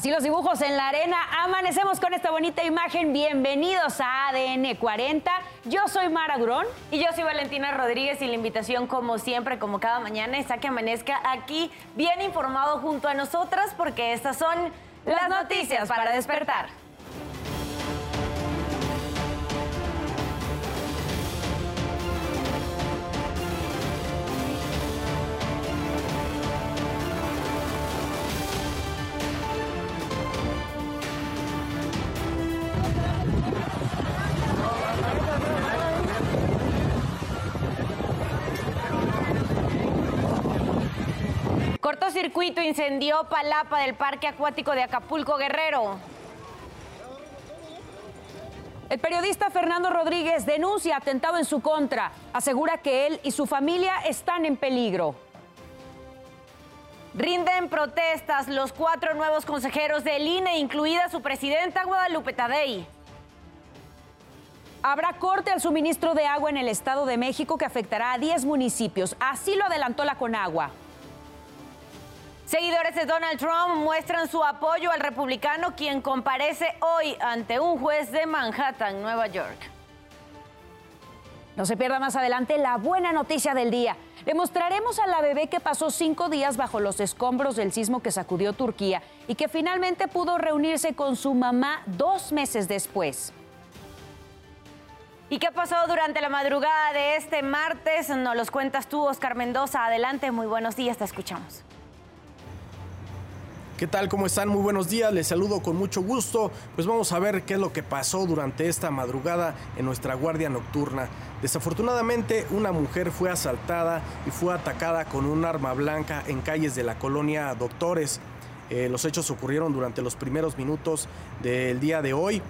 Así los dibujos en la arena. Amanecemos con esta bonita imagen. Bienvenidos a ADN 40. Yo soy Mara Durón. Y yo soy Valentina Rodríguez y la invitación, como siempre, como cada mañana, es a que amanezca aquí bien informado junto a nosotras porque estas son las noticias para despertar. Cortocircuito incendió Palapa del Parque Acuático de Acapulco Guerrero. El periodista Fernando Rodríguez denuncia atentado en su contra. Asegura que él y su familia están en peligro. Rinden protestas los cuatro nuevos consejeros del INE, incluida su presidenta Guadalupe Tadei. Habrá corte al suministro de agua en el Estado de México que afectará a 10 municipios. Así lo adelantó la Conagua. Seguidores de Donald Trump muestran su apoyo al republicano quien comparece hoy ante un juez de Manhattan, Nueva York. No se pierda más adelante la buena noticia del día. Le mostraremos a la bebé que pasó cinco días bajo los escombros del sismo que sacudió Turquía y que finalmente pudo reunirse con su mamá dos meses después. ¿Y qué pasó durante la madrugada de este martes? Nos los cuentas tú, Oscar Mendoza. Adelante, muy buenos días, te escuchamos. ¿Qué tal? ¿Cómo están? Muy buenos días. Les saludo con mucho gusto. Pues vamos a ver qué es lo que pasó durante esta madrugada en nuestra guardia nocturna. Desafortunadamente, una mujer fue asaltada y fue atacada con un arma blanca en calles de la colonia Doctores. Eh, los hechos ocurrieron durante los primeros minutos del día de hoy.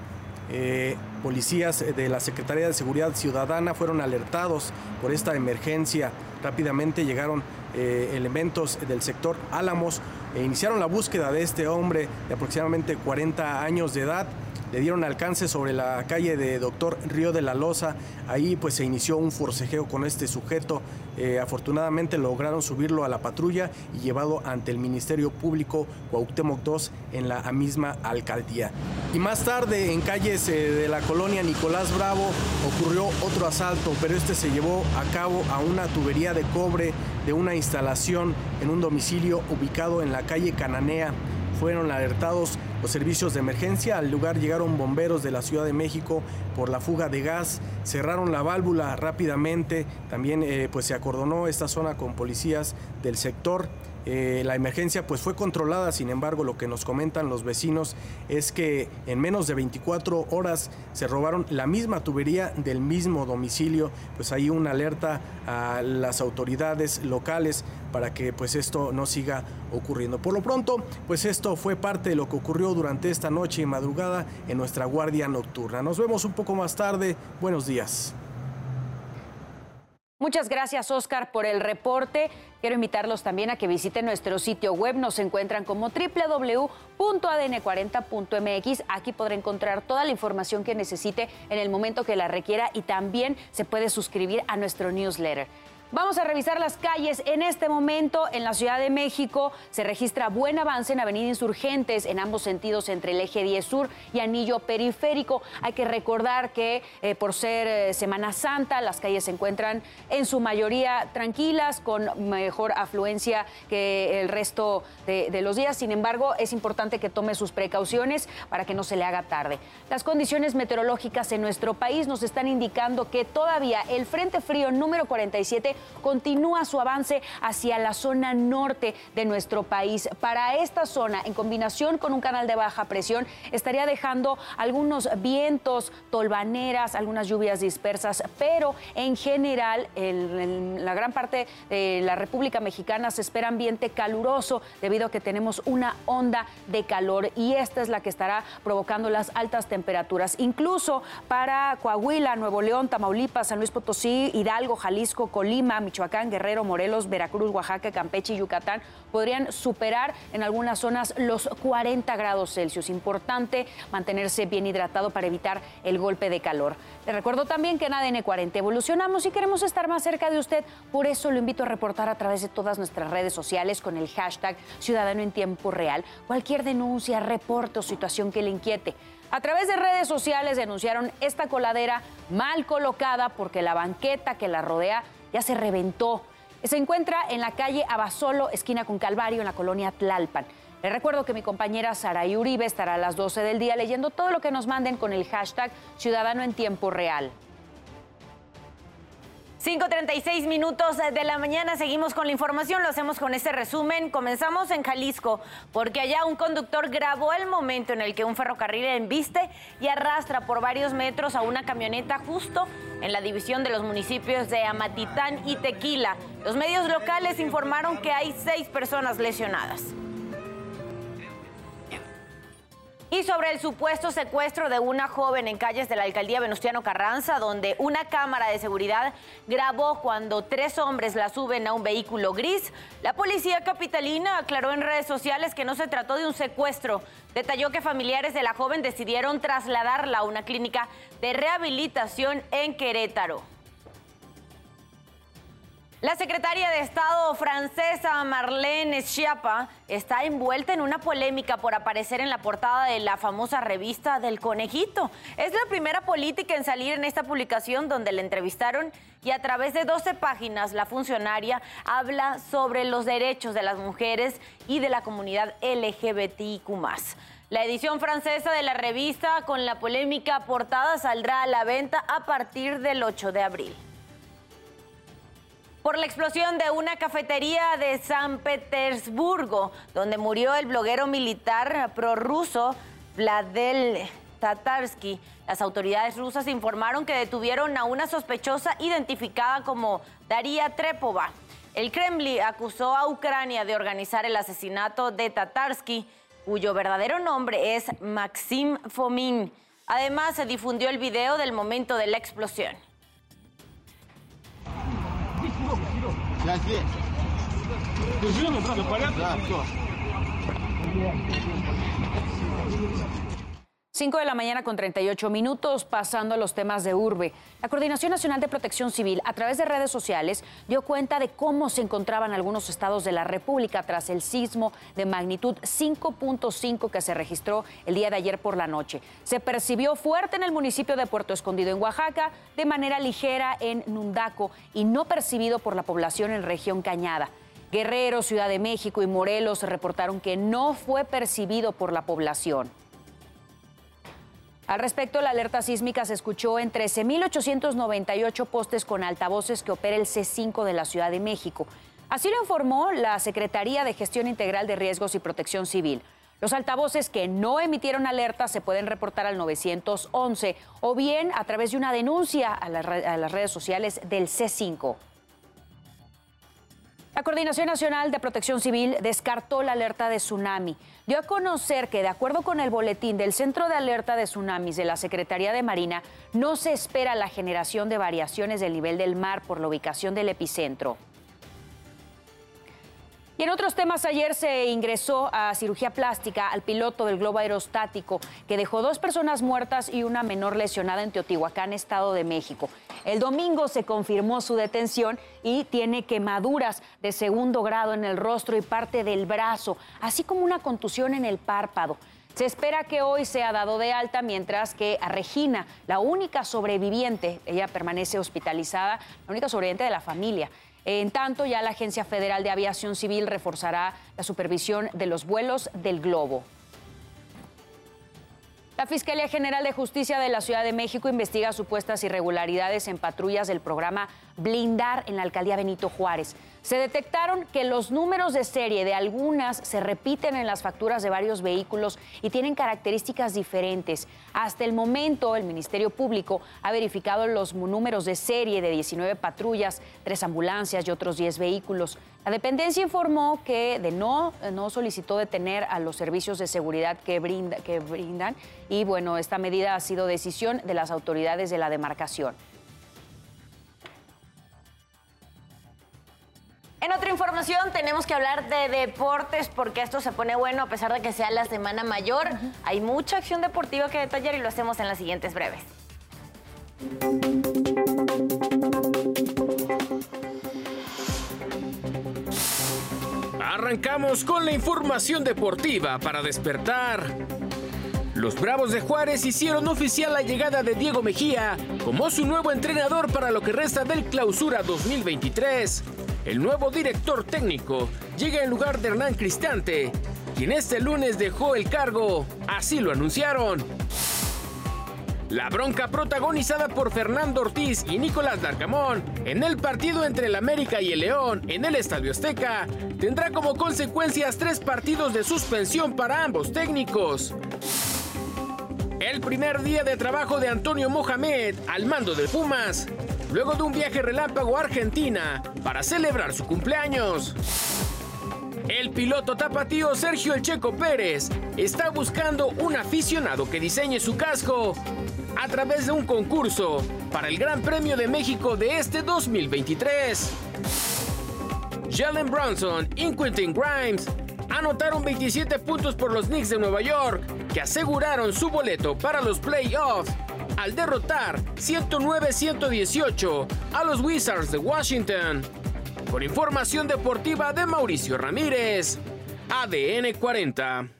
Eh, policías de la Secretaría de Seguridad Ciudadana fueron alertados por esta emergencia. Rápidamente llegaron eh, elementos del sector Álamos e iniciaron la búsqueda de este hombre de aproximadamente 40 años de edad le dieron alcance sobre la calle de Doctor Río de la Loza. Ahí pues se inició un forcejeo con este sujeto. Eh, afortunadamente lograron subirlo a la patrulla y llevado ante el Ministerio Público Cuauhtémoc II en la misma alcaldía. Y más tarde en calles eh, de la colonia Nicolás Bravo ocurrió otro asalto, pero este se llevó a cabo a una tubería de cobre de una instalación en un domicilio ubicado en la calle Cananea. Fueron alertados los servicios de emergencia. Al lugar llegaron bomberos de la Ciudad de México por la fuga de gas, cerraron la válvula rápidamente, también eh, pues se acordonó esta zona con policías del sector. Eh, la emergencia pues fue controlada, sin embargo lo que nos comentan los vecinos es que en menos de 24 horas se robaron la misma tubería del mismo domicilio, pues hay una alerta a las autoridades locales para que pues esto no siga ocurriendo. Por lo pronto, pues esto fue parte de lo que ocurrió durante esta noche y madrugada en nuestra guardia nocturna. Nos vemos un poco más tarde. Buenos días. Muchas gracias, Oscar, por el reporte. Quiero invitarlos también a que visiten nuestro sitio web. Nos encuentran como www.adn40.mx. Aquí podrá encontrar toda la información que necesite en el momento que la requiera y también se puede suscribir a nuestro newsletter. Vamos a revisar las calles. En este momento, en la Ciudad de México, se registra buen avance en Avenida Insurgentes en ambos sentidos entre el eje 10 Sur y Anillo Periférico. Hay que recordar que eh, por ser eh, Semana Santa, las calles se encuentran en su mayoría tranquilas, con mejor afluencia que el resto de, de los días. Sin embargo, es importante que tome sus precauciones para que no se le haga tarde. Las condiciones meteorológicas en nuestro país nos están indicando que todavía el Frente Frío número 47 continúa su avance hacia la zona norte de nuestro país. Para esta zona, en combinación con un canal de baja presión, estaría dejando algunos vientos, tolvaneras, algunas lluvias dispersas, pero en general, en la gran parte de la República Mexicana se espera ambiente caluroso debido a que tenemos una onda de calor y esta es la que estará provocando las altas temperaturas. Incluso para Coahuila, Nuevo León, Tamaulipas, San Luis Potosí, Hidalgo, Jalisco, Colima, Michoacán, Guerrero, Morelos, Veracruz, Oaxaca, Campeche y Yucatán podrían superar en algunas zonas los 40 grados Celsius. Importante mantenerse bien hidratado para evitar el golpe de calor. Le recuerdo también que en ADN 40 evolucionamos y queremos estar más cerca de usted. Por eso lo invito a reportar a través de todas nuestras redes sociales con el hashtag Ciudadano en Tiempo Real. Cualquier denuncia, reporte o situación que le inquiete. A través de redes sociales denunciaron esta coladera mal colocada porque la banqueta que la rodea ya se reventó. Se encuentra en la calle Abasolo, esquina con Calvario, en la colonia Tlalpan. Les recuerdo que mi compañera Saraí Uribe estará a las 12 del día leyendo todo lo que nos manden con el hashtag Ciudadano en Tiempo Real. 5.36 minutos de la mañana, seguimos con la información, lo hacemos con este resumen. Comenzamos en Jalisco, porque allá un conductor grabó el momento en el que un ferrocarril embiste y arrastra por varios metros a una camioneta justo en la división de los municipios de Amatitán y Tequila. Los medios locales informaron que hay seis personas lesionadas. Y sobre el supuesto secuestro de una joven en calles de la alcaldía Venustiano Carranza, donde una cámara de seguridad grabó cuando tres hombres la suben a un vehículo gris, la policía capitalina aclaró en redes sociales que no se trató de un secuestro. Detalló que familiares de la joven decidieron trasladarla a una clínica de rehabilitación en Querétaro. La secretaria de Estado francesa Marlene Schiappa está envuelta en una polémica por aparecer en la portada de la famosa revista del conejito. Es la primera política en salir en esta publicación donde la entrevistaron y a través de 12 páginas la funcionaria habla sobre los derechos de las mujeres y de la comunidad LGBTIQ. La edición francesa de la revista con la polémica portada saldrá a la venta a partir del 8 de abril por la explosión de una cafetería de San Petersburgo, donde murió el bloguero militar prorruso Vladel Tatarsky. Las autoridades rusas informaron que detuvieron a una sospechosa identificada como Daria Trepova. El Kremlin acusó a Ucrania de organizar el asesinato de Tatarsky, cuyo verdadero nombre es Maxim Fomin. Además, se difundió el video del momento de la explosión. Я здесь. Ты жирный, правда, порядок? Да, все. 5 de la mañana con 38 minutos, pasando a los temas de urbe. La Coordinación Nacional de Protección Civil, a través de redes sociales, dio cuenta de cómo se encontraban algunos estados de la República tras el sismo de magnitud 5.5 que se registró el día de ayer por la noche. Se percibió fuerte en el municipio de Puerto Escondido, en Oaxaca, de manera ligera en Nundaco y no percibido por la población en región Cañada. Guerrero, Ciudad de México y Morelos reportaron que no fue percibido por la población. Al respecto, la alerta sísmica se escuchó en 13.898 postes con altavoces que opera el C5 de la Ciudad de México. Así lo informó la Secretaría de Gestión Integral de Riesgos y Protección Civil. Los altavoces que no emitieron alerta se pueden reportar al 911 o bien a través de una denuncia a, las redes sociales del C5. La Coordinación Nacional de Protección Civil descartó la alerta de tsunami. Dio a conocer que, de acuerdo con el boletín del Centro de Alerta de Tsunamis de la Secretaría de Marina, no se espera la generación de variaciones del nivel del mar por la ubicación del epicentro. Y en otros temas, ayer se ingresó a cirugía plástica al piloto del globo aerostático que dejó dos personas muertas y una menor lesionada en Teotihuacán, Estado de México. El domingo se confirmó su detención y tiene quemaduras de segundo grado en el rostro y parte del brazo, así como una contusión en el párpado. Se espera que hoy sea dado de alta, mientras que a Regina, la única sobreviviente, ella permanece hospitalizada, la única sobreviviente de la familia. En tanto, ya la Agencia Federal de Aviación Civil reforzará la supervisión de los vuelos del globo. La Fiscalía General de Justicia de la Ciudad de México investiga supuestas irregularidades en patrullas del programa Blindar en la alcaldía Benito Juárez. Se detectaron que los números de serie de algunas se repiten en las facturas de varios vehículos y tienen características diferentes. Hasta el momento, el Ministerio Público ha verificado los números de serie de 19 patrullas, tres ambulancias y otros 10 vehículos. La dependencia informó que de no, no solicitó detener a los servicios de seguridad que, brinda, que brindan y bueno, esta medida ha sido decisión de las autoridades de la demarcación. continuación tenemos que hablar de deportes porque esto se pone bueno a pesar de que sea la semana mayor. Hay mucha acción deportiva que detallar y lo hacemos en las siguientes breves. Arrancamos con la información deportiva para despertar. Los Bravos de Juárez hicieron oficial la llegada de Diego Mejía como su nuevo entrenador para lo que resta del Clausura 2023. El nuevo director técnico llega en lugar de Hernán Cristante, quien este lunes dejó el cargo, así lo anunciaron. La bronca protagonizada por Fernando Ortiz y Nicolás Darcamón en el partido entre el América y el León en el Estadio Azteca tendrá como consecuencias tres partidos de suspensión para ambos técnicos. El primer día de trabajo de Antonio Mohamed al mando de Pumas, luego de un viaje relámpago a Argentina para celebrar su cumpleaños. El piloto tapatío Sergio El Checo Pérez está buscando un aficionado que diseñe su casco a través de un concurso para el Gran Premio de México de este 2023. Jalen Brunson y Quentin Grimes anotaron 27 puntos por los Knicks de Nueva York, que aseguraron su boleto para los playoffs al derrotar 109-118 a los Wizards de Washington. Con información deportiva de Mauricio Ramírez, ADN 40.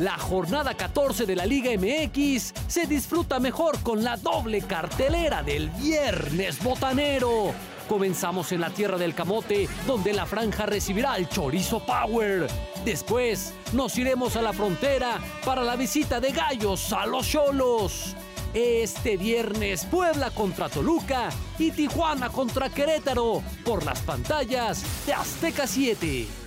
La jornada 14 de la Liga MX se disfruta mejor con la doble cartelera del Viernes Botanero. Comenzamos en la tierra del camote, donde la franja recibirá el chorizo Power. Después nos iremos a la frontera para la visita de gallos a los cholos. Este viernes Puebla contra Toluca y Tijuana contra Querétaro por las pantallas de Azteca 7.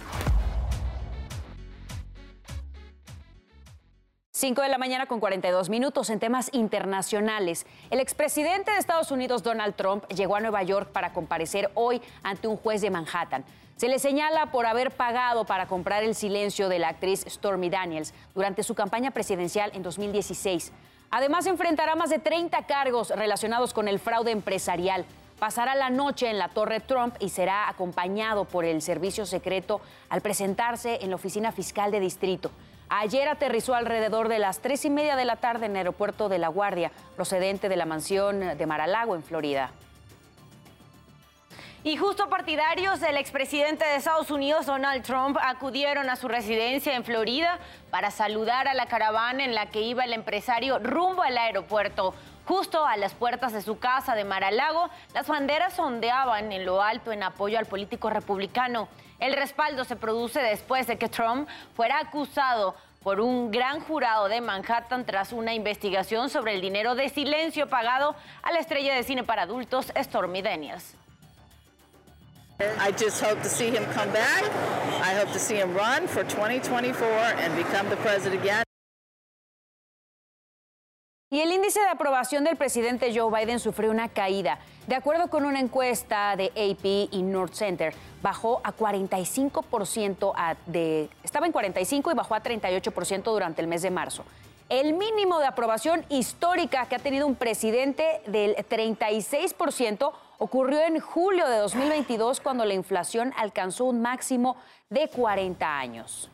5 de la mañana con 42 minutos en temas internacionales. El expresidente de Estados Unidos, Donald Trump, llegó a Nueva York para comparecer hoy ante un juez de Manhattan. Se le señala por haber pagado para comprar el silencio de la actriz Stormy Daniels durante su campaña presidencial en 2016. Además, enfrentará más de 30 cargos relacionados con el fraude empresarial. Pasará la noche en la Torre Trump y será acompañado por el servicio secreto al presentarse en la oficina fiscal de distrito. Ayer aterrizó alrededor de las tres y media de la tarde en el aeropuerto de La Guardia, procedente de la mansión de Maralago, en Florida. Y justo partidarios del expresidente de Estados Unidos, Donald Trump, acudieron a su residencia en Florida para saludar a la caravana en la que iba el empresario rumbo al aeropuerto. Justo a las puertas de su casa de Maralago, las banderas ondeaban en lo alto en apoyo al político republicano. El respaldo se produce después de que Trump fuera acusado por un gran jurado de Manhattan tras una investigación sobre el dinero de silencio pagado a la estrella de cine para adultos Stormy Daniels. I just hope to see him come back. I hope to see him run for 2024 and become the president again. Y el índice de aprobación del presidente Joe Biden sufrió una caída. De acuerdo con una encuesta de AP y North Center, bajó a 45%, de, estaba en 45 y bajó a 38% durante el mes de marzo. El mínimo de aprobación histórica que ha tenido un presidente del 36% ocurrió en julio de 2022 cuando la inflación alcanzó un máximo de 40 años.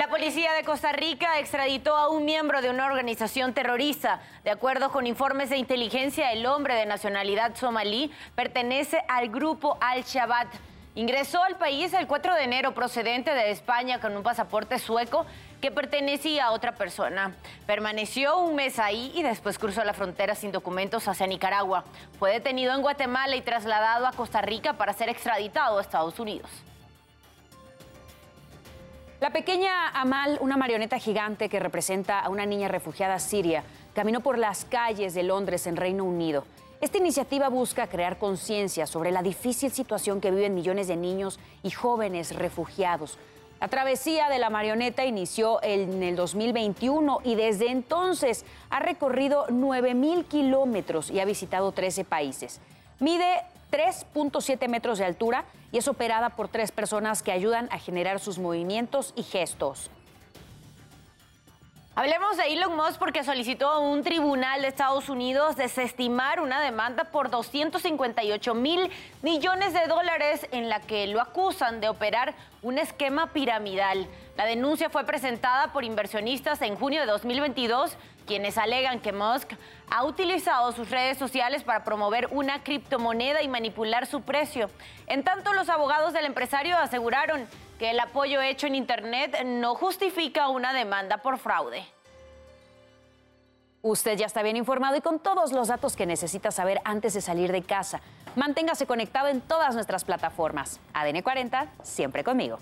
La policía de Costa Rica extraditó a un miembro de una organización terrorista. De acuerdo con informes de inteligencia, el hombre de nacionalidad somalí pertenece al grupo Al-Shabaab. Ingresó al país el 4 de enero procedente de España con un pasaporte sueco que pertenecía a otra persona. Permaneció un mes ahí y después cruzó la frontera sin documentos hacia Nicaragua. Fue detenido en Guatemala y trasladado a Costa Rica para ser extraditado a Estados Unidos. La pequeña Amal, una marioneta gigante que representa a una niña refugiada siria, caminó por las calles de Londres en Reino Unido. Esta iniciativa busca crear conciencia sobre la difícil situación que viven millones de niños y jóvenes refugiados. La travesía de la marioneta inició en el 2021 y desde entonces ha recorrido 9.000 kilómetros y ha visitado 13 países. Mide 3.7 metros de altura y es operada por tres personas que ayudan a generar sus movimientos y gestos. Hablemos de Elon Musk porque solicitó a un tribunal de Estados Unidos desestimar una demanda por 258 mil millones de dólares en la que lo acusan de operar un esquema piramidal. La denuncia fue presentada por inversionistas en junio de 2022, quienes alegan que Musk ha utilizado sus redes sociales para promover una criptomoneda y manipular su precio. En tanto, los abogados del empresario aseguraron que el apoyo hecho en Internet no justifica una demanda por fraude. Usted ya está bien informado y con todos los datos que necesita saber antes de salir de casa. Manténgase conectado en todas nuestras plataformas. ADN 40, siempre conmigo.